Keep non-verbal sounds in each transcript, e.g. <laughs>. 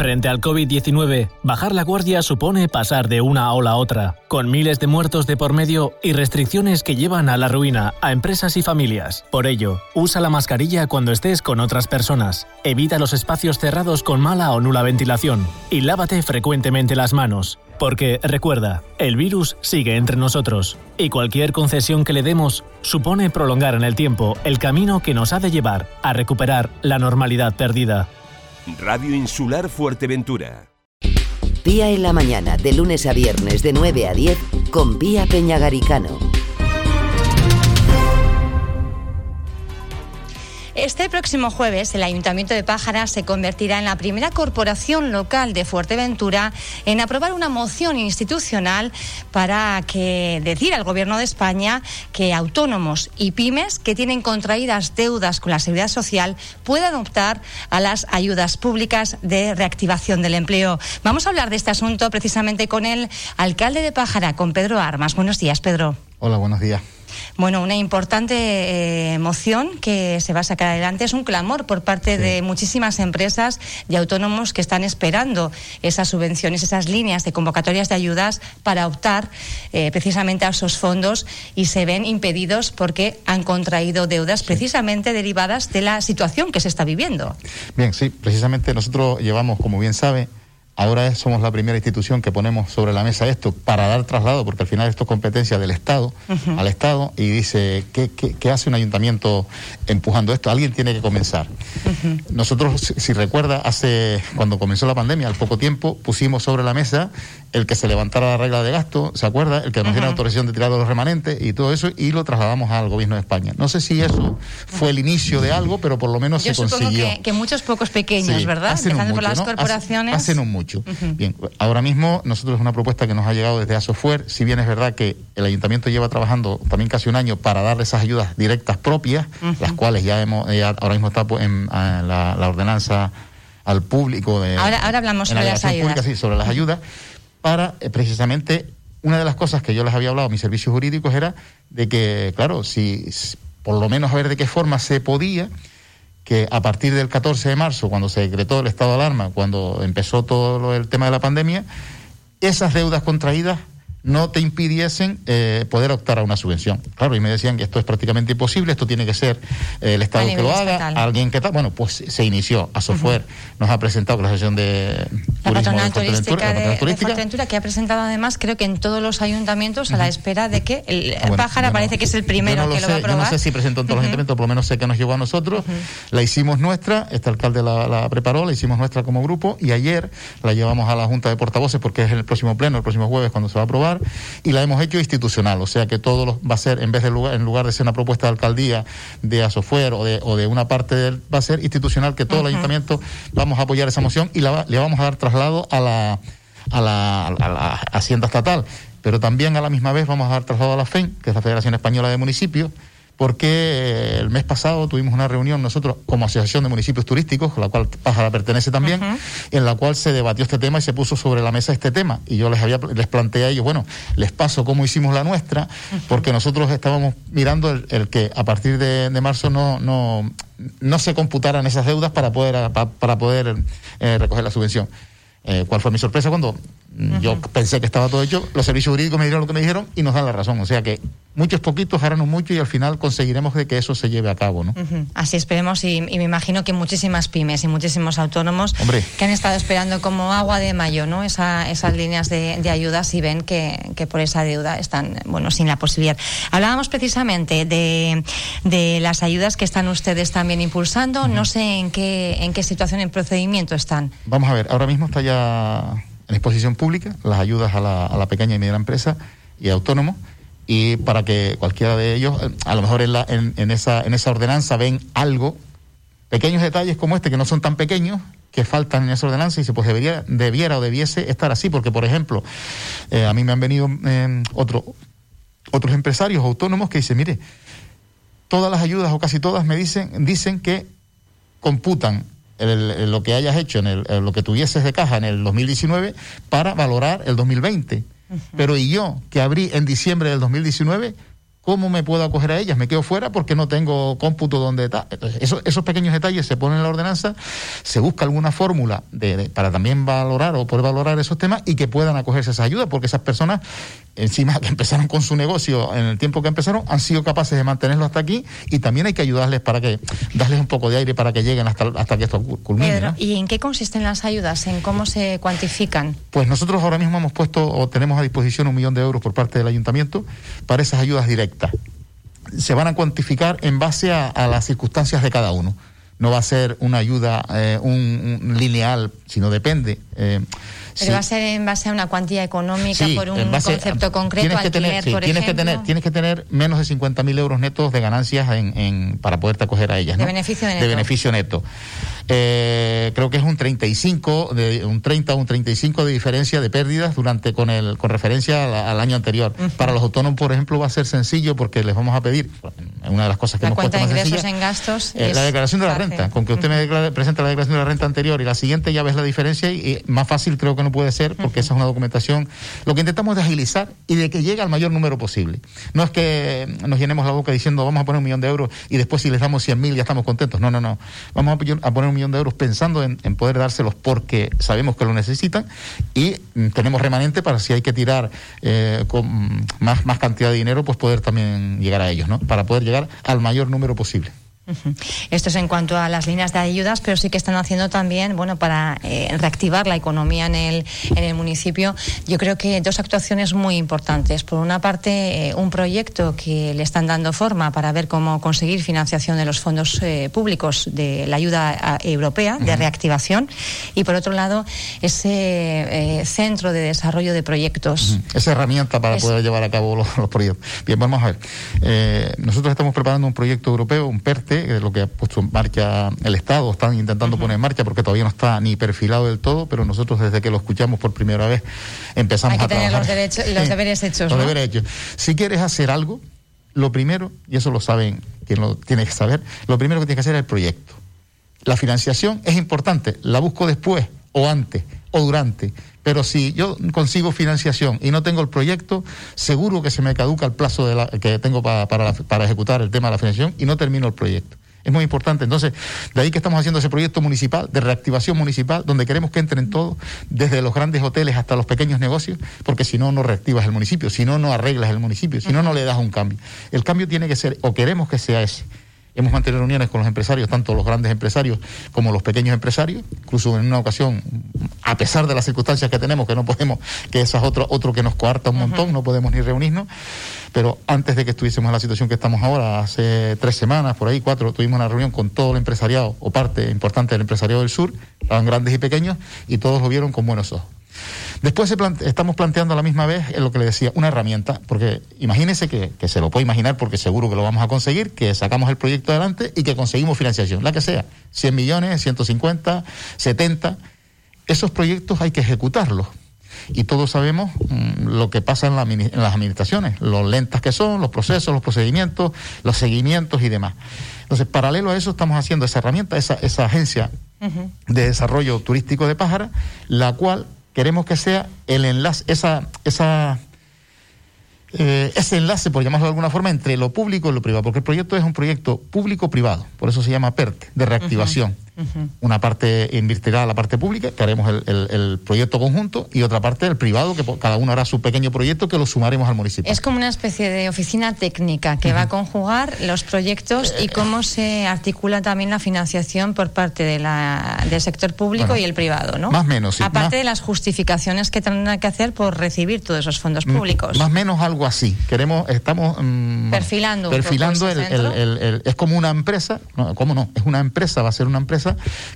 Frente al COVID-19, bajar la guardia supone pasar de una ola a otra, con miles de muertos de por medio y restricciones que llevan a la ruina a empresas y familias. Por ello, usa la mascarilla cuando estés con otras personas, evita los espacios cerrados con mala o nula ventilación y lávate frecuentemente las manos. Porque recuerda, el virus sigue entre nosotros y cualquier concesión que le demos supone prolongar en el tiempo el camino que nos ha de llevar a recuperar la normalidad perdida. Radio Insular Fuerteventura. Día en la mañana, de lunes a viernes, de 9 a 10, con Pía Peñagaricano. Este próximo jueves, el Ayuntamiento de Pájara se convertirá en la primera corporación local de Fuerteventura en aprobar una moción institucional para que decir al Gobierno de España que autónomos y pymes que tienen contraídas deudas con la Seguridad Social puedan optar a las ayudas públicas de reactivación del empleo. Vamos a hablar de este asunto precisamente con el alcalde de Pájara, con Pedro Armas. Buenos días, Pedro. Hola, buenos días. Bueno, una importante eh, moción que se va a sacar adelante es un clamor por parte de muchísimas empresas y autónomos que están esperando esas subvenciones, esas líneas de convocatorias de ayudas para optar eh, precisamente a esos fondos y se ven impedidos porque han contraído deudas precisamente derivadas de la situación que se está viviendo. Bien, sí, precisamente nosotros llevamos, como bien sabe, Ahora somos la primera institución que ponemos sobre la mesa esto para dar traslado, porque al final esto es competencia del Estado, al Estado, y dice, ¿qué, hace un ayuntamiento empujando esto? Alguien tiene que comenzar. Nosotros, si, recuerda, hace cuando comenzó la pandemia, al poco tiempo, pusimos sobre la mesa el que se levantara la regla de gasto, ¿se acuerda? El que nos diera autorización de tirar los remanentes y todo eso, y lo trasladamos al gobierno de España. No sé si eso fue el inicio de algo, pero por lo menos se consiguió. Que, que muchos pocos pequeños, ¿verdad? Empezando por las corporaciones. Hacen un mucho. Bien, ahora mismo nosotros es una propuesta que nos ha llegado desde Asofuer, si bien es verdad que el ayuntamiento lleva trabajando también casi un año para darle esas ayudas directas propias, las cuales ya hemos, ahora mismo está pues, en, la, ordenanza al público de... Ahora, hablamos sobre las ayudas. sí, sobre las ayudas, para eh, precisamente una de las cosas que yo les había hablado a mis servicios jurídicos era de que, claro, si por lo menos a ver de qué forma se podía que a partir del 14 de marzo, cuando se decretó el estado de alarma, cuando empezó todo el tema de la pandemia, esas deudas contraídas no te impidiesen eh, poder optar a una subvención. Claro, y me decían que esto es prácticamente imposible, esto tiene que ser eh, el Estado que lo haga, alguien que tal. Bueno, pues se inició. A Software nos ha presentado la Asociación de la patronal turística de, Fuerteventura, que ha presentado además, creo que en todos los ayuntamientos, a la espera de que el ah, Pájara parece que es el primero que lo, va a aprobar. Yo no sé si presentó en todos los ayuntamientos, por lo menos sé que nos llegó a nosotros. La hicimos nuestra, este alcalde la, la, preparó, la hicimos nuestra como grupo y ayer la llevamos a la Junta de Portavoces porque es el próximo pleno, el próximo jueves cuando se va a aprobar y la hemos hecho institucional, o sea que todo va a ser, en vez de lugar, en lugar de ser una propuesta de alcaldía de Asofuer o de, o de una parte del, va a ser institucional que todo el ayuntamiento vamos a apoyar esa moción y la, le vamos a dar traslado a la, a la, a la Hacienda Estatal. Pero también a la misma vez vamos a dar traslado a la FEN, que es la Federación Española de Municipios, porque eh, el mes pasado tuvimos una reunión nosotros como Asociación de Municipios Turísticos, con la cual Pájara pertenece también, en la cual se debatió este tema y se puso sobre la mesa este tema. Y yo les había les planteé a ellos, bueno, les paso cómo hicimos la nuestra, porque nosotros estábamos mirando el, que a partir de, marzo no, no, no se computaran esas deudas para poder, para, poder eh, recoger la subvención. Eh, ¿Cuál fue mi sorpresa cuando yo pensé que estaba todo hecho? Los servicios jurídicos me dijeron lo que me dijeron y nos dan la razón. O sea que muchos poquitos harán mucho y al final conseguiremos de que eso se lleve a cabo. ¿no? Así esperemos y, me imagino que muchísimas pymes y muchísimos autónomos que han estado esperando como agua de mayo ¿no? esas líneas de, ayudas y ven que, por esa deuda están bueno sin la posibilidad. Hablábamos precisamente de, las ayudas que están ustedes también impulsando. No sé en qué, en qué situación, en procedimiento están. Vamos a ver, ahora mismo está ya en exposición pública las ayudas a la, a la pequeña y mediana empresa y autónomos y para que cualquiera de ellos, a lo mejor en, la, en, esa, en esa ordenanza ven algo, pequeños detalles como este que no son tan pequeños, que faltan en esa ordenanza y se pues debería, debiera o debiese estar así, porque por ejemplo, eh, a mí me han venido eh, otro, otros empresarios autónomos que dicen, mire, todas las ayudas o casi todas me dicen, dicen que computan lo que hayas hecho, en el, lo que tuvieses de caja en el 2019 para valorar el 2020. Pero y yo, que abrí en diciembre del 2019, ¿cómo me puedo acoger a ellas? Me quedo fuera porque no tengo cómputo donde está. Esos pequeños detalles se ponen en la ordenanza, se busca alguna fórmula de, para también valorar o poder valorar esos temas y que puedan acogerse a esa ayuda, porque esas personas, encima que empezaron con su negocio en el tiempo que empezaron, han sido capaces de mantenerlo hasta aquí y también hay que ayudarles para que, darles un poco de aire para que lleguen hasta, hasta que esto culmine. ¿y en qué consisten las ayudas? ¿En cómo se cuantifican? Pues nosotros ahora mismo hemos puesto o tenemos a disposición un millón de euros por parte del ayuntamiento para esas ayudas directas. Se van a cuantificar en base a, las circunstancias de cada uno. No va a ser una ayuda eh, un, lineal, sino depende. Eh, pero va a ser en base a una cuantía económica por un concepto concreto, tienes que tener, tienes Que tener, tienes que tener menos de 50.000 euros netos de ganancias en, para poderte acoger a ellas. De beneficio neto. De beneficio neto. Eh, creo que es un 35, de, un 30 o un 35 de diferencia de pérdidas durante con el con referencia al, año anterior. Para los autónomos, por ejemplo, va a ser sencillo porque les vamos a pedir una de las cosas que la hemos cuenta puesto de ingresos en gastos. Eh, la declaración de la renta, con que usted me presente la declaración de la renta anterior y la siguiente ya ves la diferencia y, más fácil creo que no puede ser porque esa es una documentación. Lo que intentamos es agilizar y de que llegue al mayor número posible. No es que nos llenemos la boca diciendo vamos a poner un millón de euros y después si les damos 100 mil ya estamos contentos. No, no, no. Vamos a poner un millón de euros pensando en, poder dárselos porque sabemos que lo necesitan y mm, tenemos remanente para si hay que tirar eh, con más, más cantidad de dinero, pues poder también llegar a ellos, ¿no? Para poder llegar al mayor número posible. Esto es en cuanto a las líneas de ayudas, pero sí que están haciendo también, bueno, para eh, reactivar la economía en el, en el municipio. Yo creo que dos actuaciones muy importantes. Por una parte, eh, un proyecto que le están dando forma para ver cómo conseguir financiación de los fondos eh, públicos de la ayuda europea de reactivación. Y por otro lado, ese centro de desarrollo de proyectos. Esa herramienta para poder llevar a cabo los, los, proyectos. Bien, vamos a ver. nosotros estamos preparando un proyecto europeo, un PERTE, que lo que ha puesto en marcha el Estado, están intentando poner en marcha porque todavía no está ni perfilado del todo, pero nosotros desde que lo escuchamos por primera vez empezamos Hay que tener los, derechos, los deberes hechos. Los deberes hechos. Si quieres hacer algo, lo primero, y eso lo saben quien lo tiene que saber, lo primero que tienes que hacer es el proyecto. La financiación es importante, la busco después o antes o durante. Pero si yo consigo financiación y no tengo el proyecto, seguro que se me caduca el plazo de la, que tengo para, para, ejecutar el tema de la financiación y no termino el proyecto. Es muy importante. Entonces, de ahí que estamos haciendo ese proyecto municipal, de reactivación municipal, donde queremos que entren todos, desde los grandes hoteles hasta los pequeños negocios, porque si no, no reactivas el municipio, si no, no arreglas el municipio, si no, no le das un cambio. El cambio tiene que ser, o queremos que sea ese, Hemos mantenido reuniones con los empresarios, tanto los grandes empresarios como los pequeños empresarios. Incluso en una ocasión, a pesar de las circunstancias que tenemos, que no podemos, que esa es otro, otro que nos coarta un montón, no podemos ni reunirnos. Pero antes de que estuviésemos en la situación que estamos ahora, hace tres semanas, por ahí, cuatro, tuvimos una reunión con todo el empresariado o parte importante del empresariado del sur, estaban grandes y pequeños, y todos lo vieron con buenos ojos. Después estamos planteando a la misma vez lo que le decía, una herramienta, porque imagínese que, se lo puede imaginar porque seguro que lo vamos a conseguir, que sacamos el proyecto adelante y que conseguimos financiación, la que sea, 100 millones, 150, 70. Esos proyectos hay que ejecutarlos. Y todos sabemos mm, lo que pasa en, las administraciones, lo lentas que son, los procesos, los procedimientos, los seguimientos y demás. Entonces, paralelo a eso, estamos haciendo esa herramienta, esa, esa agencia de desarrollo turístico de Pájara, la cual queremos que sea el enlace, esa, esa, eh, ese enlace, por llamarlo de alguna forma, entre lo público y lo privado, porque el proyecto es un proyecto público-privado, por eso se llama PERT, de reactivación. Una parte invertirá la parte pública, que haremos el, proyecto conjunto, y otra parte el privado, que cada uno hará su pequeño proyecto que lo sumaremos al municipio. Es como una especie de oficina técnica que va a conjugar los proyectos y cómo se articula también la financiación por parte de la, del sector público y el privado, ¿no? Más o menos, sí. Aparte de las justificaciones que tendrán que hacer por recibir todos esos fondos públicos. Más o menos algo así. Queremos, estamos mm, perfilando. Perfilando el, es como una empresa, no, ¿cómo no? Es una empresa, va a ser una empresa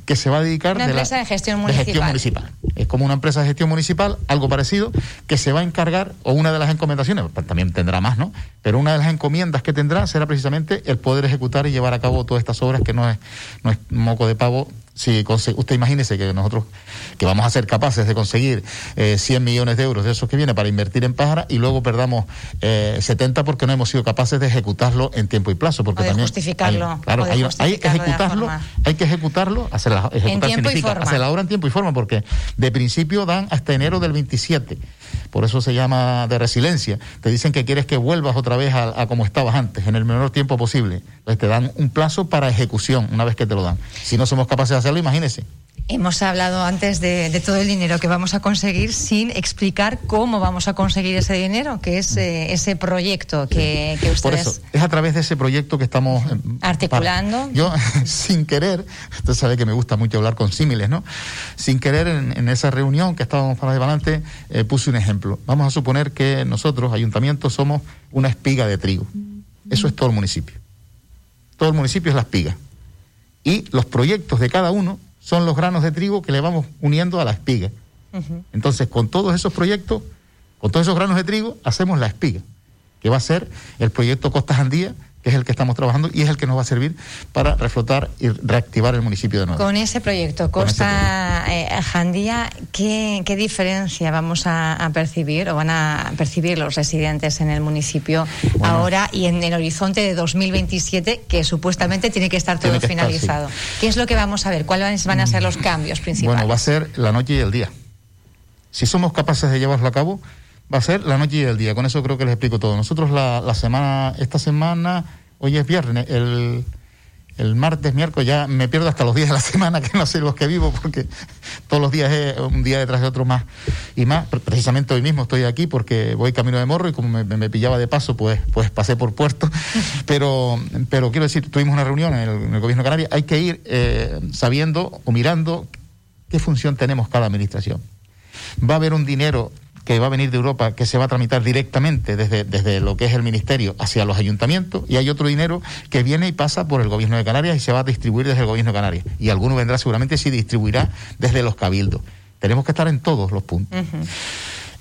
que se va a dedicar una empresa de, gestión municipal. Es como una empresa de gestión municipal, algo parecido, que se va a encargar, o una de las encomendaciones, pues, también tendrá más, ¿no? Pero una de las encomiendas que tendrá será precisamente el poder ejecutar y llevar a cabo todas estas obras que no es, no es moco de pavo si usted imagínese que nosotros que vamos a ser capaces de conseguir eh, 100 millones de euros de esos que viene para invertir en Pájara y luego perdamos eh, 70 porque no hemos sido capaces de ejecutarlo en tiempo y plazo. Porque o de también justificarlo. Hay, claro, hay, hay, que ejecutarlo, hay que ejecutarlo, hacer la, ejecutar en tiempo significa y forma. hacer la obra en tiempo y forma, porque de principio dan hasta enero del 27 por eso se llama de resiliencia. Te dicen que quieres que vuelvas otra vez a, a, como estabas antes, en el menor tiempo posible. Entonces te dan un plazo para ejecución una vez que te lo dan. Si no somos capaces de hacerlo, imagínese. Hemos hablado antes de, de, todo el dinero que vamos a conseguir sin explicar cómo vamos a conseguir ese dinero, que es eh, ese proyecto que, que, ustedes... Por eso, es a través de ese proyecto que estamos... Eh, Articulando. Para, yo, <laughs> sin querer, usted sabe que me gusta mucho hablar con símiles, ¿no? Sin querer, en, en esa reunión que estábamos para adelante, eh, puse un ejemplo. Vamos a suponer que nosotros, ayuntamientos, somos una espiga de trigo. Eso es todo el municipio. Todo el municipio es la espiga. Y los proyectos de cada uno son los granos de trigo que le vamos uniendo a la espiga. Uh -huh. Entonces, con todos esos proyectos, con todos esos granos de trigo, hacemos la espiga, que va a ser el proyecto Costas Andía, que es el que estamos trabajando y es el que nos va a servir para reflotar y reactivar el municipio de nuevo. Con ese proyecto, Costa. Eh, Jandía, ¿qué, ¿qué, diferencia vamos a, a, percibir o van a percibir los residentes en el municipio bueno, ahora y en el horizonte de 2027, que supuestamente tiene que estar todo que finalizado? Estar, sí. ¿Qué es lo que vamos a ver? ¿Cuáles van a ser los cambios principales? Bueno, va a ser la noche y el día. Si somos capaces de llevarlo a cabo, va a ser la noche y el día. Con eso creo que les explico todo. Nosotros la, la semana, esta semana, hoy es viernes, el, el martes, miércoles, ya me pierdo hasta los días de la <laughs> semana, que no sé los que vivo, porque todos los días es un día detrás de otro más y más. Precisamente hoy mismo estoy aquí porque voy camino de morro y como me, me pillaba de paso, pues, pues pasé por puerto. <laughs> Pero, pero quiero decir, tuvimos una reunión en el, en el gobierno de Canarias, hay que ir eh, sabiendo o mirando qué función tenemos cada administración. Va a haber un dinero que va a venir de Europa que se va a tramitar directamente desde, desde lo que es el ministerio hacia los ayuntamientos y hay otro dinero que viene y pasa por el gobierno de Canarias y se va a distribuir desde el gobierno de Canarias y alguno vendrá seguramente si distribuirá desde los cabildos. Tenemos que estar en todos los puntos. Uh -huh.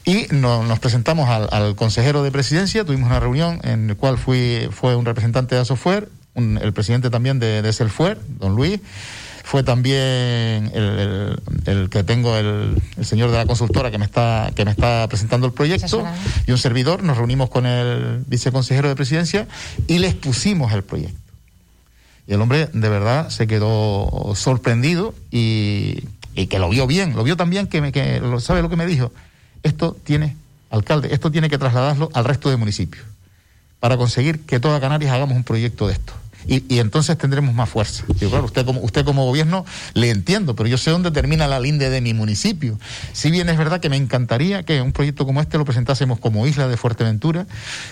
Y no, nos presentamos al, al, consejero de presidencia, tuvimos una reunión en la cual fui, fue un representante de Asofuer, un, el presidente también de, de Selfuer, don Luis, fue también el, el, el que tengo el, el, señor de la consultora que me está que me está presentando el proyecto. Y un servidor nos reunimos con el viceconsejero de presidencia y les pusimos el proyecto. Y el hombre de verdad se quedó sorprendido y, y que lo vio bien lo vio también que me que sabe lo que me dijo esto tiene alcalde esto tiene que trasladarlo al resto de municipios para conseguir que toda Canarias hagamos un proyecto de esto y, y, entonces tendremos más fuerza. Digo, claro, usted como, usted como gobierno le entiendo, pero yo sé dónde termina la linde de mi municipio. Si bien es verdad que me encantaría que un proyecto como este lo presentásemos como isla de Fuerteventura,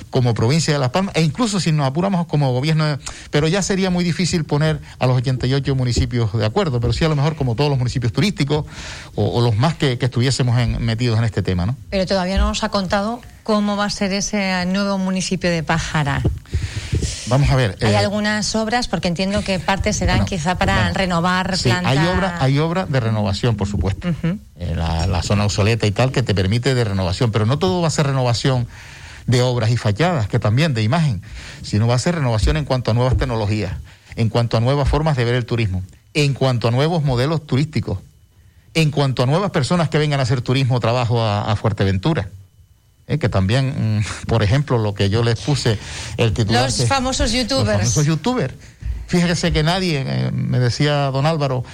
como provincia de Las Palmas, e incluso si nos apuramos como gobierno, de, pero ya sería muy difícil poner a los 88 municipios de acuerdo, pero sí a lo mejor como todos los municipios turísticos o, los más que, que estuviésemos en, metidos en este tema, ¿no? Pero todavía no nos ha contado cómo va a ser ese nuevo municipio de Pájara. Vamos a ver. Hay eh, algunas obras, porque entiendo que parte serán bueno, quizá para bueno, renovar sí, planta... Hay obra, hay obra de renovación, por supuesto. Uh -huh. eh, la, la, zona obsoleta y tal, que te permite de renovación, pero no todo va a ser renovación de obras y fachadas, que también de imagen, sino va a ser renovación en cuanto a nuevas tecnologías, en cuanto a nuevas formas de ver el turismo, en cuanto a nuevos modelos turísticos, en cuanto a nuevas personas que vengan a hacer turismo o trabajo a, a Fuerteventura. Eh, que también, mmm, <laughs> por ejemplo, lo que yo les puse el titular. Los famosos youtubers. Los famosos youtubers. Fíjese que nadie, eh, me decía don Álvaro,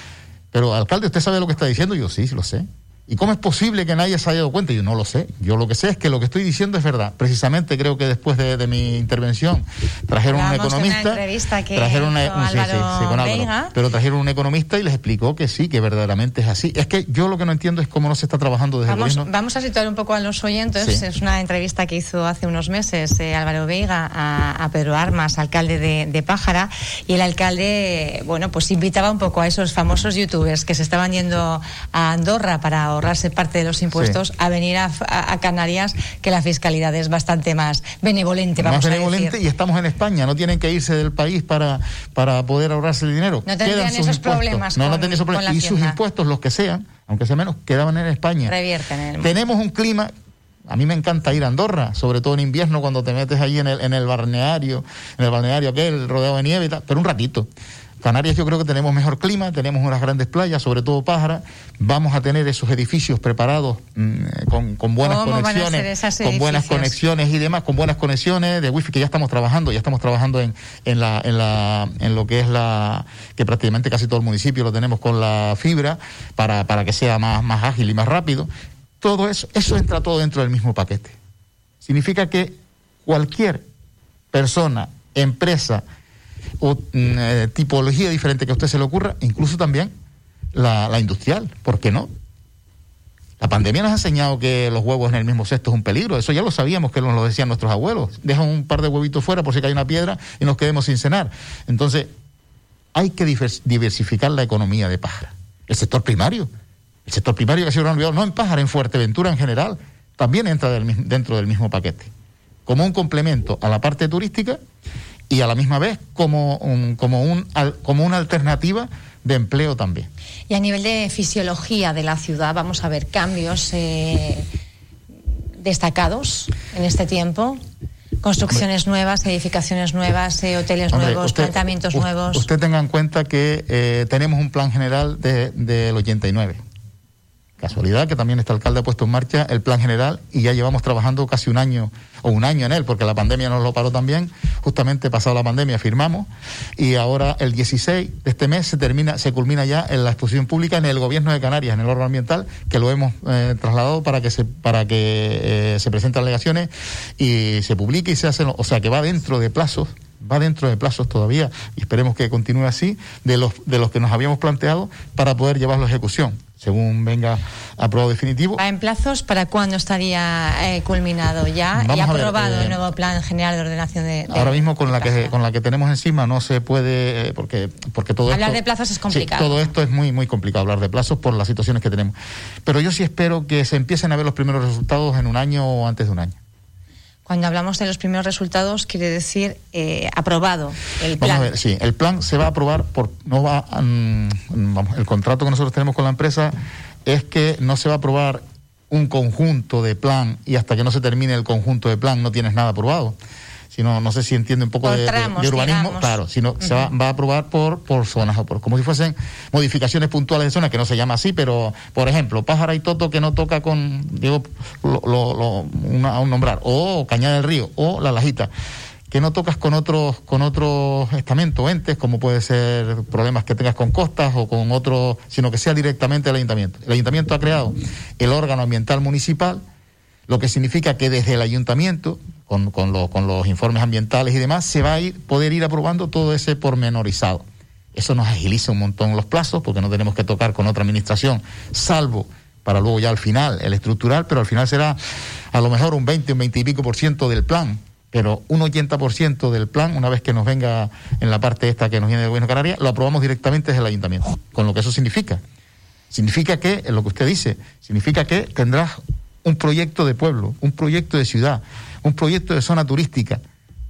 pero alcalde, ¿usted sabe lo que está diciendo? Yo sí, lo sé. ¿Y cómo es posible que nadie se haya dado cuenta? Yo no lo sé. Yo lo que sé es que lo que estoy diciendo es verdad. Precisamente creo que después de, de mi intervención trajeron un economista. Una que trajeron una, un, sí, sí, sí, con Álvaro, pero trajeron un economista y les explicó que sí, que verdaderamente es así. Es que yo lo que no entiendo es cómo no se está trabajando desde vamos, el gobierno. Vamos a situar un poco a los oyentes. Es una entrevista que hizo hace unos meses eh, Álvaro Veiga a, a, Pedro Armas, alcalde de, de Pájara, y el alcalde, bueno, pues invitaba un poco a esos famosos youtubers que se estaban yendo a Andorra para ahorrarse parte de los impuestos sí. a venir a, a, Canarias, que la fiscalidad es bastante más benevolente. Vamos más benevolente a decir. y estamos en España, no tienen que irse del país para, para poder ahorrarse el dinero. No tendrían esos impuestos. problemas. No, con, no tendrían esos problemas. Y sus impuestos, los que sean, aunque sea menos, quedaban en España. Revierten en el Tenemos un clima a mí me encanta ir a Andorra, sobre todo en invierno cuando te metes ahí en el, en el balneario, en el balneario aquel rodeado de nieve y tal, pero un ratito. Canarias yo creo que tenemos mejor clima, tenemos unas grandes playas, sobre todo Pájara, vamos a tener esos edificios preparados mm, con, con, buenas conexiones, con buenas conexiones y demás, con buenas conexiones de wifi que ya estamos trabajando, ya estamos trabajando en, en, la, en, la, en lo que es la, que prácticamente casi todo el municipio lo tenemos con la fibra para, para que sea más, más ágil y más rápido. Todo eso, eso entra todo dentro del mismo paquete. Significa que cualquier persona, empresa, o mm, eh, tipología diferente que a usted se le ocurra, incluso también la, industrial, ¿por qué no? La pandemia nos ha enseñado que los huevos en el mismo cesto es un peligro. Eso ya lo sabíamos que nos lo decían nuestros abuelos. Dejan un par de huevitos fuera por si cae una piedra y nos quedemos sin cenar. Entonces, hay que diversificar la economía de Pájara. El sector primario. El sector primario que ha sido olvidado, no en Pájara, en Fuerteventura en general, también entra dentro del mismo paquete. Como un complemento a la parte turística y a la misma vez como, como, un, como una alternativa de empleo también. Y a nivel de fisiología de la ciudad, vamos a ver cambios eh, destacados en este tiempo. Construcciones nuevas, edificaciones nuevas, eh, hoteles nuevos, planteamientos nuevos. Usted tenga en cuenta que eh, tenemos un plan general del de, 89 Casualidad que también este alcalde ha puesto en marcha el plan general y ya llevamos trabajando casi un año o un año en él, porque la pandemia nos lo paró también. Justamente pasado la pandemia firmamos y ahora el 16 de este mes se termina, se culmina ya en la exposición pública en el gobierno de Canarias, en el órgano ambiental, que lo hemos eh, trasladado para que se para que eh, se presenten alegaciones y se publique y se hace, o sea que va dentro de plazos va dentro de plazos todavía y esperemos que continúe así de los de los que nos habíamos planteado para poder llevarlo a ejecución según venga aprobado definitivo. ¿En plazos para cuándo estaría eh, culminado ya y aprobado el eh, nuevo plan general de ordenación de, ahora mismo con la que con la que tenemos encima no se puede eh, porque porque todo hablar de plazos es complicado. todo esto es muy muy complicado hablar de plazos por las situaciones que tenemos. Pero yo sí espero que se empiecen a ver los primeros resultados en un año o antes de un año. Cuando hablamos de los primeros resultados, quiere decir eh, aprobado el plan. Vamos a ver, sí, el plan se va a aprobar por. no va mm, El contrato que nosotros tenemos con la empresa es que no se va a aprobar un conjunto de plan y hasta que no se termine el conjunto de plan no tienes nada aprobado sino no sé si entiende un poco de, urbanismo, claro, sino se va, a aprobar por, por zonas, o por, como si fuesen modificaciones puntuales de zonas, que no se llama así, pero por ejemplo, Pájara y Toto que no toca con, digo, lo, lo, a un nombrar, o Cañada del Río, o La Lajita que no tocas con otros con otros estamentos, entes, como puede ser problemas que tengas con costas o con otros, sino que sea directamente el ayuntamiento. El ayuntamiento ha creado el órgano ambiental municipal, lo que significa que desde el ayuntamiento con, con, con los informes ambientales y demás, se va a ir, poder ir aprobando todo ese pormenorizado. Eso nos agiliza un montón los plazos porque no tenemos que tocar con otra administración, salvo para luego ya al final el estructural, pero al final será a lo mejor un 20, un 20 y pico por ciento del plan, pero un 80% del plan, una vez que nos venga en la parte esta que nos viene del gobierno de Canarias, lo aprobamos directamente desde el ayuntamiento, con lo que eso significa. Significa que, en lo que usted dice, significa que tendrás un proyecto de pueblo, un proyecto de ciudad, un proyecto de zona turística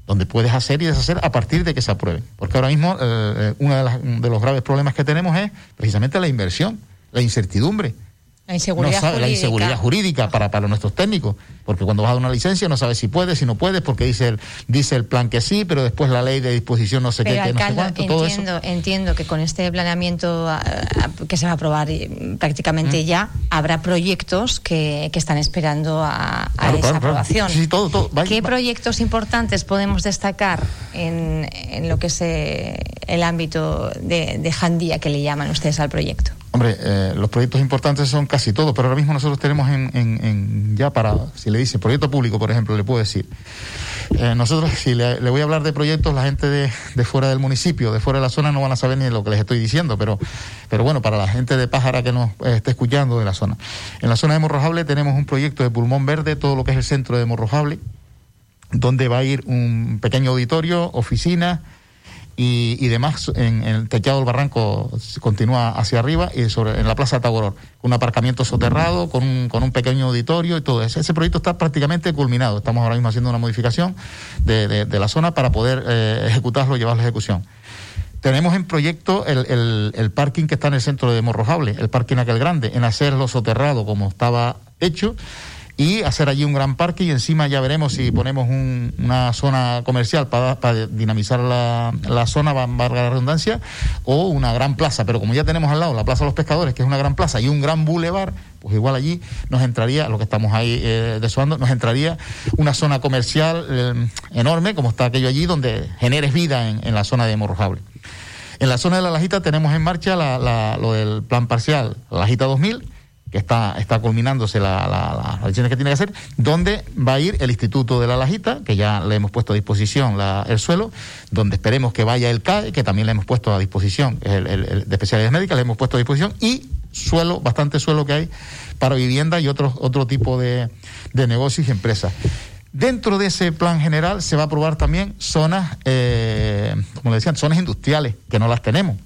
donde puedes hacer y deshacer a partir de que se apruebe. Porque ahora mismo eh, eh, uno de, de, los graves problemas que tenemos es precisamente la inversión, la incertidumbre. La inseguridad jurídica. La inseguridad jurídica para, para nuestros técnicos. Porque cuando vas a dar una licencia no sabes si puedes, si no puedes, porque dice el, dice el plan que sí, pero después la ley de disposición no sé qué, que no sé cuánto, entiendo, todo eso. Entiendo que con este planeamiento ah, ah, que se va a aprobar eh, prácticamente mm. ya, habrá proyectos que, que están esperando a, esa aprobación. Sí, todo, todo. ¿Qué proyectos importantes podemos destacar en, en lo que es eh, el ámbito de, de Jandía que le llaman ustedes al proyecto? Hombre, eh, los proyectos importantes son casi todos, pero ahora mismo nosotros tenemos en, ya para, si le dice proyecto público, por ejemplo, le puedo decir. Eh, nosotros, si le, voy a hablar de proyectos, la gente de, fuera del municipio, de fuera de la zona, no van a saber ni lo que les estoy diciendo, pero, pero bueno, para la gente de Pájara que nos eh, esté escuchando de la zona. En la zona de Morrojable tenemos un proyecto de pulmón verde, todo lo que es el centro de Morrojable, donde va a ir un pequeño auditorio, oficina, y, demás en, el techado del barranco continúa hacia arriba y sobre en la plaza Tagoror, un aparcamiento soterrado con un, con un pequeño auditorio y todo eso. Ese proyecto está prácticamente culminado. Estamos ahora mismo haciendo una modificación de, de, la zona para poder eh, ejecutarlo llevarlo a ejecución. Tenemos en proyecto el, el, parking que está en el centro de Morrojable, el parking aquel grande, en hacerlo soterrado como estaba hecho y hacer allí un gran parque y encima ya veremos si ponemos una zona comercial para, dinamizar la, la zona, valga la redundancia, o una gran plaza. Pero como ya tenemos al lado la Plaza de los Pescadores, que es una gran plaza, y un gran bulevar, pues igual allí nos entraría, lo que estamos ahí eh, desuando, nos entraría una zona comercial eh, enorme, como está aquello allí, donde generes vida en, la zona de Morrojable. En la zona de la Lajita tenemos en marcha lo del plan parcial, la Lajita 2000, que está, está culminándose las la, elecciones que tiene que hacer, donde va a ir el Instituto de la Lajita, que ya le hemos puesto a disposición el suelo, donde esperemos que vaya el CAE, que también le hemos puesto a disposición, el, el, de especialidades médicas, le hemos puesto a disposición, y suelo, bastante suelo que hay para vivienda y otros otro tipo de, de negocios y empresas. Dentro de ese plan general se va a aprobar también zonas, eh, como le decían, zonas industriales, que no las tenemos.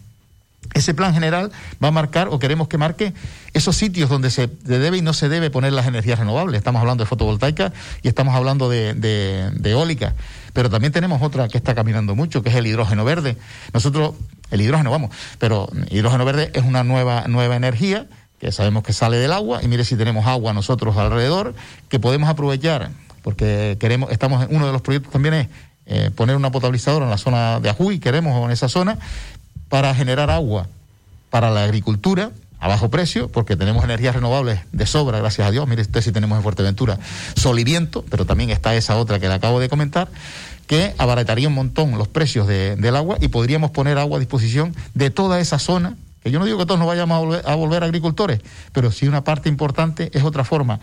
Ese plan general va a marcar, o queremos que marque, esos sitios donde se debe y no se debe poner las energías renovables. Estamos hablando de fotovoltaica y estamos hablando de, eólica. Pero también tenemos otra que está caminando mucho, que es el hidrógeno verde. Nosotros, el hidrógeno, vamos, pero hidrógeno verde es una nueva, nueva energía que sabemos que sale del agua, y mire si tenemos agua nosotros alrededor, que podemos aprovechar, porque queremos, estamos en uno de los proyectos también es eh, poner una potabilizadora en la zona de Ajuy, queremos en esa zona, para generar agua para la agricultura a bajo precio, porque tenemos energías renovables de sobra, gracias a Dios. Mire usted si tenemos en Fuerteventura sol y viento, pero también está esa otra que le acabo de comentar, que abarataría un montón los precios del agua y podríamos poner agua a disposición de toda esa zona. Que yo no digo que todos nos vayamos a volver, a volver agricultores, pero sí una parte importante es otra forma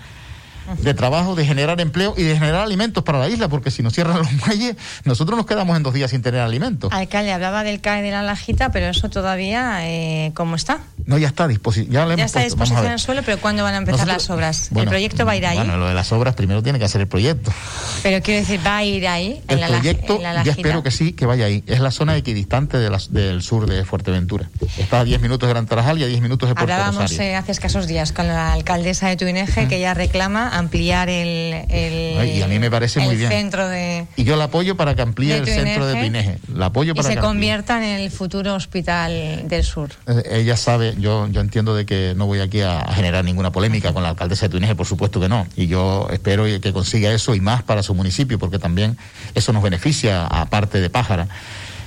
de trabajo, de generar empleo y de generar alimentos para la isla, porque si nos cierran los muelles, nosotros nos quedamos en dos días sin tener alimentos. Alcalde, hablaba del CAE de la Lajita, pero eso todavía, eh, ¿cómo está? No, ya está a disposición. Ya, está a disposición en el suelo, pero ¿cuándo van a empezar las obras? ¿El proyecto va a ir ahí? Bueno, lo de las obras primero tiene que hacer el proyecto. Pero quiero decir, ¿va a ir ahí? El proyecto, ya espero que sí, que vaya ahí. Es la zona equidistante de del sur de Fuerteventura. Está a 10 minutos de Gran Tarajal y a 10 minutos de Puerto Hablábamos eh, hace escasos días con la alcaldesa de Tuineje, que ella reclama ampliar el, y a mí me parece muy bien. centro de y yo la apoyo para que amplíe el centro de Tuineje la apoyo para y se convierta en el futuro hospital del sur. Eh, ella sabe yo yo entiendo de que no voy aquí a, generar ninguna polémica con la alcaldesa de Tuineje por supuesto que no. Y yo espero que consiga eso y más para su municipio porque también eso nos beneficia aparte de Pájara.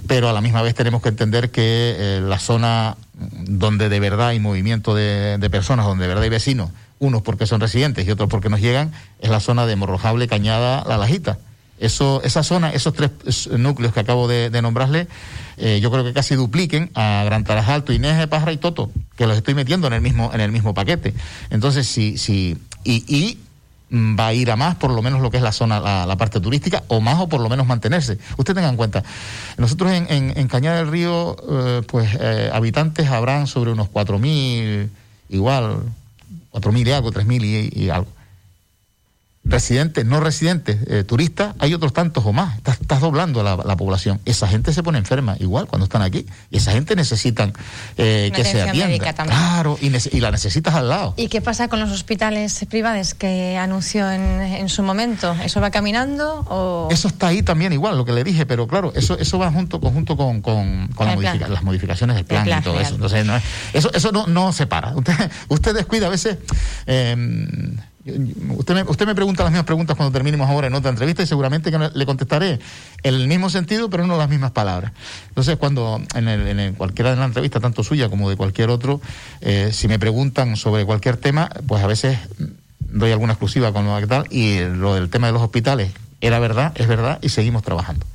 Pero a la misma vez tenemos que entender que eh, la zona donde de verdad hay movimiento de, de personas, donde de verdad hay vecinos, unos porque son residentes y otros porque nos llegan, es la zona de Morrojable, Cañada, La Lajita. Eso, esa zona, esos tres núcleos que acabo de, nombrarle, eh, yo creo que casi dupliquen a Gran Tarajal, Tuineje, Pájara y Toto, que los estoy metiendo en el mismo, en el mismo paquete. Entonces, sí, sí, y, va a ir a más, por lo menos lo que es la zona, la, parte turística, o más o por lo menos mantenerse. Usted tenga en cuenta, nosotros en, en, Cañada del Río, eh, pues eh, habitantes habrán sobre unos 4.000, igual, cuatro mil y algo, tres mil y, algo. Residentes, no residentes, eh, turistas, hay otros tantos o más. Estás, doblando la, la, población. Esa gente se pone enferma igual cuando están aquí. Y esa gente necesitan eh, que se atienda. Claro, y, y, la necesitas al lado. ¿Y qué pasa con los hospitales privados que anunció en, en su momento? ¿Eso va caminando o...? Eso está ahí también igual, lo que le dije, pero claro, eso eso va junto, conjunto con, con, con las modificaciones del plan, y todo eso. Entonces, no, eso, eso no, no se para. <laughs> Usted, usted descuida a veces... Eh, Usted me, usted me pregunta las mismas preguntas cuando terminemos ahora en otra entrevista y seguramente que le contestaré en el mismo sentido, pero no las mismas palabras. Entonces, cuando en, el, en cualquiera de las entrevistas, tanto suya como de cualquier otro, eh, si me preguntan sobre cualquier tema, pues a veces doy alguna exclusiva con lo que tal y lo del tema de los hospitales era verdad, es verdad y seguimos trabajando.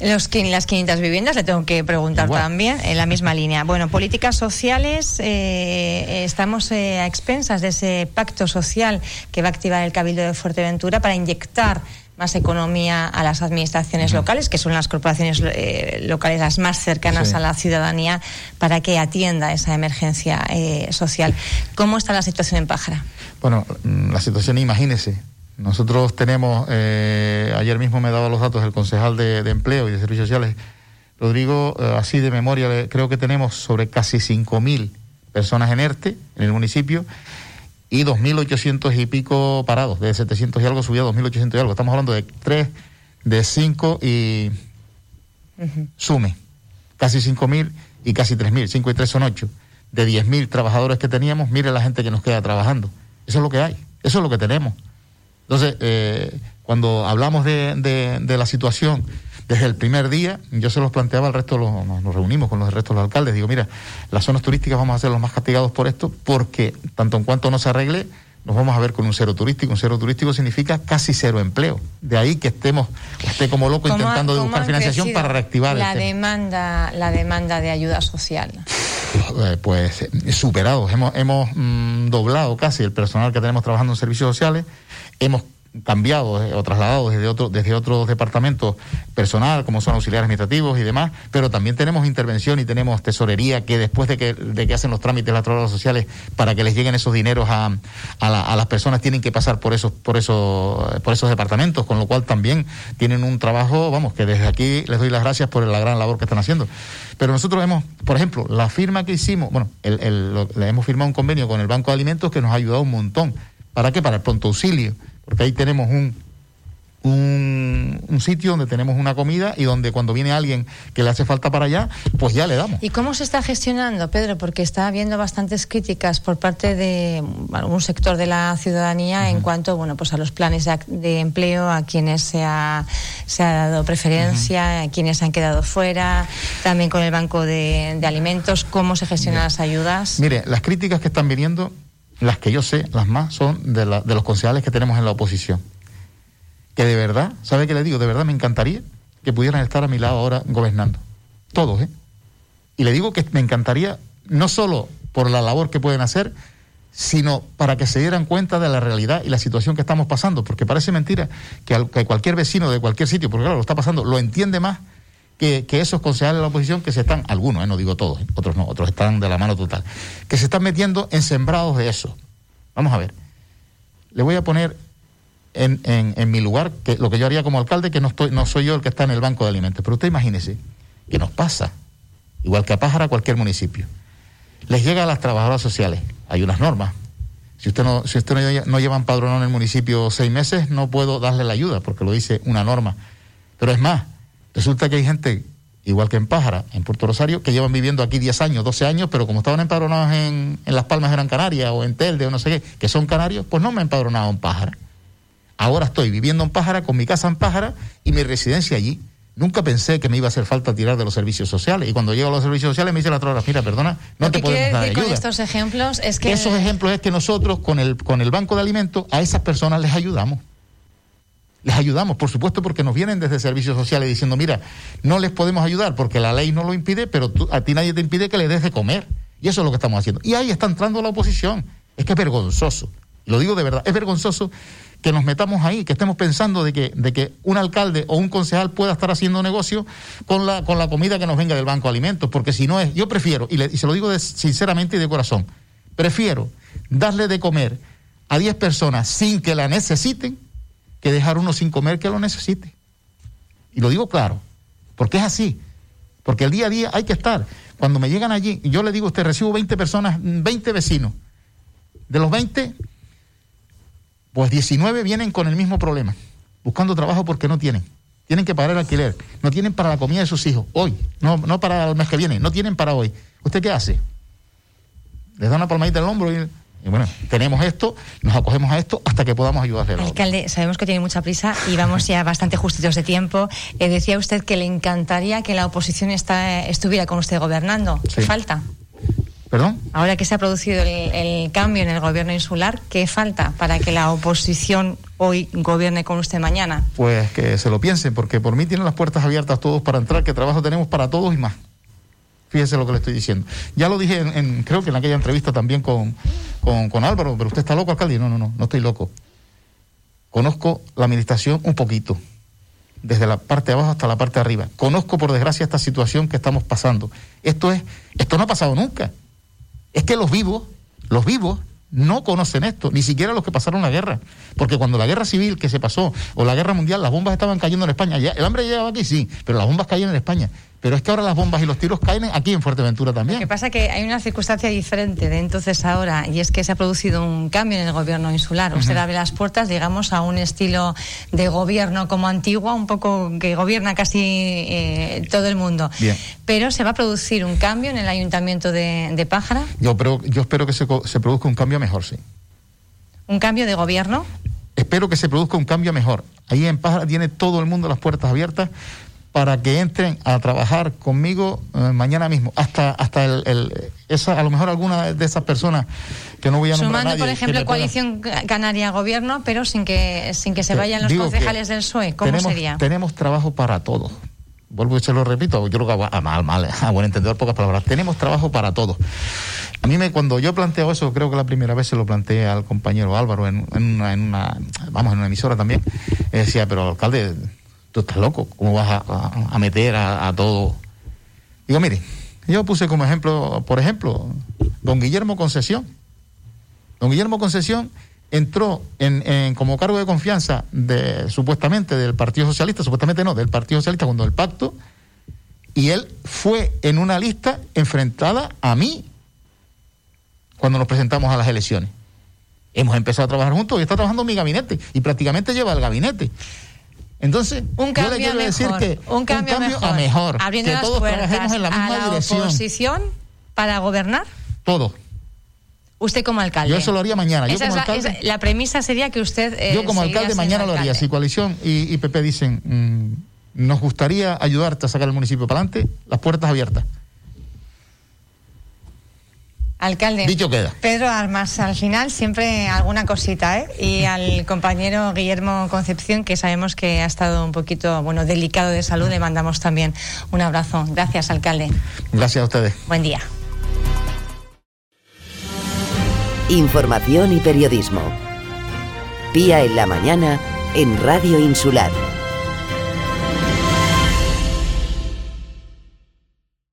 Los, las 500 viviendas le tengo que preguntar también en la misma <laughs> línea. Bueno, políticas sociales, eh, estamos eh, a expensas de ese pacto social que va a activar el Cabildo de Fuerteventura para inyectar más economía a las administraciones locales, que son las corporaciones eh, locales las más cercanas a la ciudadanía, para que atienda esa emergencia social. ¿Cómo está la situación en Pájara? Bueno, mm, la situación, imagínese, nosotros tenemos, eh, ayer mismo me daba los datos el concejal de, Empleo y de Servicios Sociales, Rodrigo, eh, así de memoria, creo que tenemos sobre casi 5.000 personas en ERTE en el municipio y 2.800 y pico parados, de 700 y algo subió a 2.800 y algo. Estamos hablando de 3, de 5 y sume, casi 5.000 y casi 3.000, 5 y 3 son 8. De 10.000 trabajadores que teníamos, mire la gente que nos queda trabajando. Eso es lo que hay, eso es lo que tenemos. Entonces, eh, cuando hablamos de, de, la situación desde el primer día, yo se los planteaba al resto, los, nos, reunimos con los restos de los alcaldes, digo, mira, las zonas turísticas vamos a ser los más castigados por esto, porque tanto en cuanto no se arregle, nos vamos a ver con un cero turístico. Un cero turístico significa casi cero empleo. De ahí que estemos, esté como loco intentando buscar financiación para reactivar la demanda, la demanda de ayuda social. Eh, pues eh, superados. Hemos, hemos mm, doblado casi el personal que tenemos trabajando en servicios sociales. Hemos cambiado eh, o trasladado desde, otro, desde otros departamentos personal, como son auxiliares administrativos y demás, pero también tenemos intervención y tenemos tesorería que después de que, de que hacen los trámites las trabajadoras sociales para que les lleguen esos dineros a, a, las personas tienen que pasar por esos, por, esos, por esos departamentos, con lo cual también tienen un trabajo, vamos, que desde aquí les doy las gracias por la gran labor que están haciendo. Pero nosotros hemos, por ejemplo, la firma que hicimos, bueno, el, le hemos firmado un convenio con el Banco de Alimentos que nos ha ayudado un montón. ¿Para qué? Para el pronto auxilio porque ahí tenemos un, un, sitio donde tenemos una comida y donde cuando viene alguien que le hace falta para allá, pues ya le damos. ¿Y cómo se está gestionando, Pedro? Porque está habiendo bastantes críticas por parte de algún sector de la ciudadanía en cuanto bueno, pues a los planes de, empleo, a quienes se ha, se ha dado preferencia, a quienes han quedado fuera, también con el Banco de, Alimentos, cómo se gestionan las ayudas. Mire, las críticas que están viniendo las que yo sé, las más, son de, de los concejales que tenemos en la oposición. Que de verdad, ¿sabe qué le digo? De verdad me encantaría que pudieran estar a mi lado ahora gobernando. Todos, ¿eh? Y le digo que me encantaría, no solo por la labor que pueden hacer, sino para que se dieran cuenta de la realidad y la situación que estamos pasando, porque parece mentira que cualquier vecino de cualquier sitio, porque claro, lo está pasando, lo entiende más que, esos concejales de la oposición que se están, algunos, eh, no digo todos, eh, otros no, otros están de la mano total, que se están metiendo en sembrados de eso. Vamos a ver. Le voy a poner en, en, mi lugar que lo que yo haría como alcalde, que no, estoy, no soy yo el que está en el banco de alimentos. Pero usted imagínese que nos pasa, igual que a Pájara, cualquier municipio. Les llega a las trabajadoras sociales, hay unas normas. Si usted no, si usted no, no lleva empadronado en el municipio seis meses, no puedo darle la ayuda, porque lo dice una norma. Pero es más, Resulta que hay gente, igual que en Pájara, en Puerto Rosario, que llevan viviendo aquí 10 años, 12 años, pero como estaban empadronados en, Las Palmas de Gran Canaria o en Telde o no sé qué, que son canarios, pues no me he empadronado en Pájara. Ahora estoy viviendo en Pájara, con mi casa en Pájara y mi residencia allí. Nunca pensé que me iba a hacer falta tirar de los servicios sociales. Y cuando llego a los servicios sociales me dice la otra mira, perdona, no te podemos dar ayuda. con estos ejemplos es que... Esos ejemplos es que nosotros con el, con el Banco de Alimentos a esas personas les ayudamos les ayudamos, por supuesto, porque nos vienen desde servicios sociales diciendo, mira, no les podemos ayudar porque la ley no lo impide, pero a ti nadie te impide que les des de comer. Y eso es lo que estamos haciendo. Y ahí está entrando la oposición. Es que es vergonzoso. Lo digo de verdad, es vergonzoso que nos metamos ahí, que estemos pensando de que, de que un alcalde o un concejal pueda estar haciendo negocio con la, con la comida que nos venga del Banco de Alimentos, porque si no es, yo prefiero, y, y se lo digo sinceramente y de corazón, prefiero darle de comer a 10 personas sin que la necesiten que dejar uno sin comer que lo necesite. Y lo digo claro, porque es así. Porque el día a día hay que estar. Cuando me llegan allí, yo le digo a usted, recibo 20 personas, 20 vecinos. De los 20, pues 19 vienen con el mismo problema, buscando trabajo porque no tienen. Tienen que pagar el alquiler, no tienen para la comida de sus hijos, hoy, no, no para el mes que viene, no tienen para hoy. ¿Usted qué hace? Les da una palmadita el hombro y y bueno, tenemos esto, nos acogemos a esto hasta que podamos ayudarle. Alcalde, sabemos que tiene mucha prisa y vamos ya bastante justitos de tiempo. Eh, decía usted que le encantaría que la oposición está, estuviera con usted gobernando. ¿Qué falta? ¿Perdón? Ahora que se ha producido el, cambio en el gobierno insular, ¿qué falta para que la oposición hoy gobierne con usted mañana? Pues que se lo piensen, porque por mí tienen las puertas abiertas todos para entrar, que trabajo tenemos para todos y más. Fíjese lo que le estoy diciendo. Ya lo dije, en, creo que en aquella entrevista también con, con, Álvaro, pero usted está loco, alcalde. No, no, no, no estoy loco. Conozco la administración un poquito, desde la parte de abajo hasta la parte de arriba. Conozco, por desgracia, esta situación que estamos pasando. Esto es, esto no ha pasado nunca. Es que los vivos, los vivos, no conocen esto, ni siquiera los que pasaron la guerra. Porque cuando la guerra civil que se pasó, o la guerra mundial, las bombas estaban cayendo en España. El hambre llegaba aquí, sí, pero las bombas caían en España. Pero es que ahora las bombas y los tiros caen aquí en Fuerteventura también. Lo que pasa es que hay una circunstancia diferente de entonces ahora, y es que se ha producido un cambio en el gobierno insular. Usted abre las puertas, digamos, a un estilo de gobierno como Antigua, un poco que gobierna casi eh, todo el mundo. Pero se va a producir un cambio en el ayuntamiento de, Pájara. Yo, pero, yo espero que se, se produzca un cambio mejor, sí. ¿Un cambio de gobierno? espero que se produzca un cambio mejor. Ahí en Pájara tiene todo el mundo las puertas abiertas para que entren a trabajar conmigo eh, mañana mismo. Hasta hasta el, esa, a lo mejor alguna de esas personas que no voy a nombrar Sumando, por ejemplo, coalición canaria gobierno, pero sin que sin que se vayan los concejales del PSOE, ¿cómo sería? Tenemos trabajo para todos. Vuelvo y se lo repito, yo creo que a mal, mal, <laughs> a buen entendedor, pocas palabras. Tenemos trabajo para todos. A mí me, cuando yo planteo eso, creo que la primera vez se lo planteé al compañero Álvaro en, una, en una, vamos, en una emisora también. decía, pero alcalde, tú estás loco, ¿cómo vas a, meter a, todo? Digo, mire, yo puse como ejemplo, por ejemplo, don Guillermo Concesión. Don Guillermo Concesión entró en, como cargo de confianza de supuestamente del Partido Socialista, supuestamente no, del Partido Socialista cuando el pacto, y él fue en una lista enfrentada a mí cuando nos presentamos a las elecciones. Hemos empezado a trabajar juntos y está trabajando en mi gabinete y prácticamente lleva el gabinete. Entonces, un cambio yo le quiero decir que un cambio, a mejor, Abriendo que todos trabajemos en la misma a la dirección. oposición para gobernar? Todo. Usted como alcalde. Yo eso lo haría mañana. Yo como la, alcalde, la, premisa sería que usted. Eh, yo como alcalde mañana lo haría. Si coalición y, y PP dicen, mm, nos gustaría ayudarte a sacar el municipio para adelante, las puertas abiertas. Alcalde. Dicho queda. Pedro Armas, al final siempre alguna cosita, ¿eh? Y <laughs> al compañero Guillermo Concepción, que sabemos que ha estado un poquito, bueno, delicado de salud, le mandamos también un abrazo. Gracias, alcalde. Gracias a ustedes. Buen día. Información y periodismo. Pía en la mañana en Radio Insular.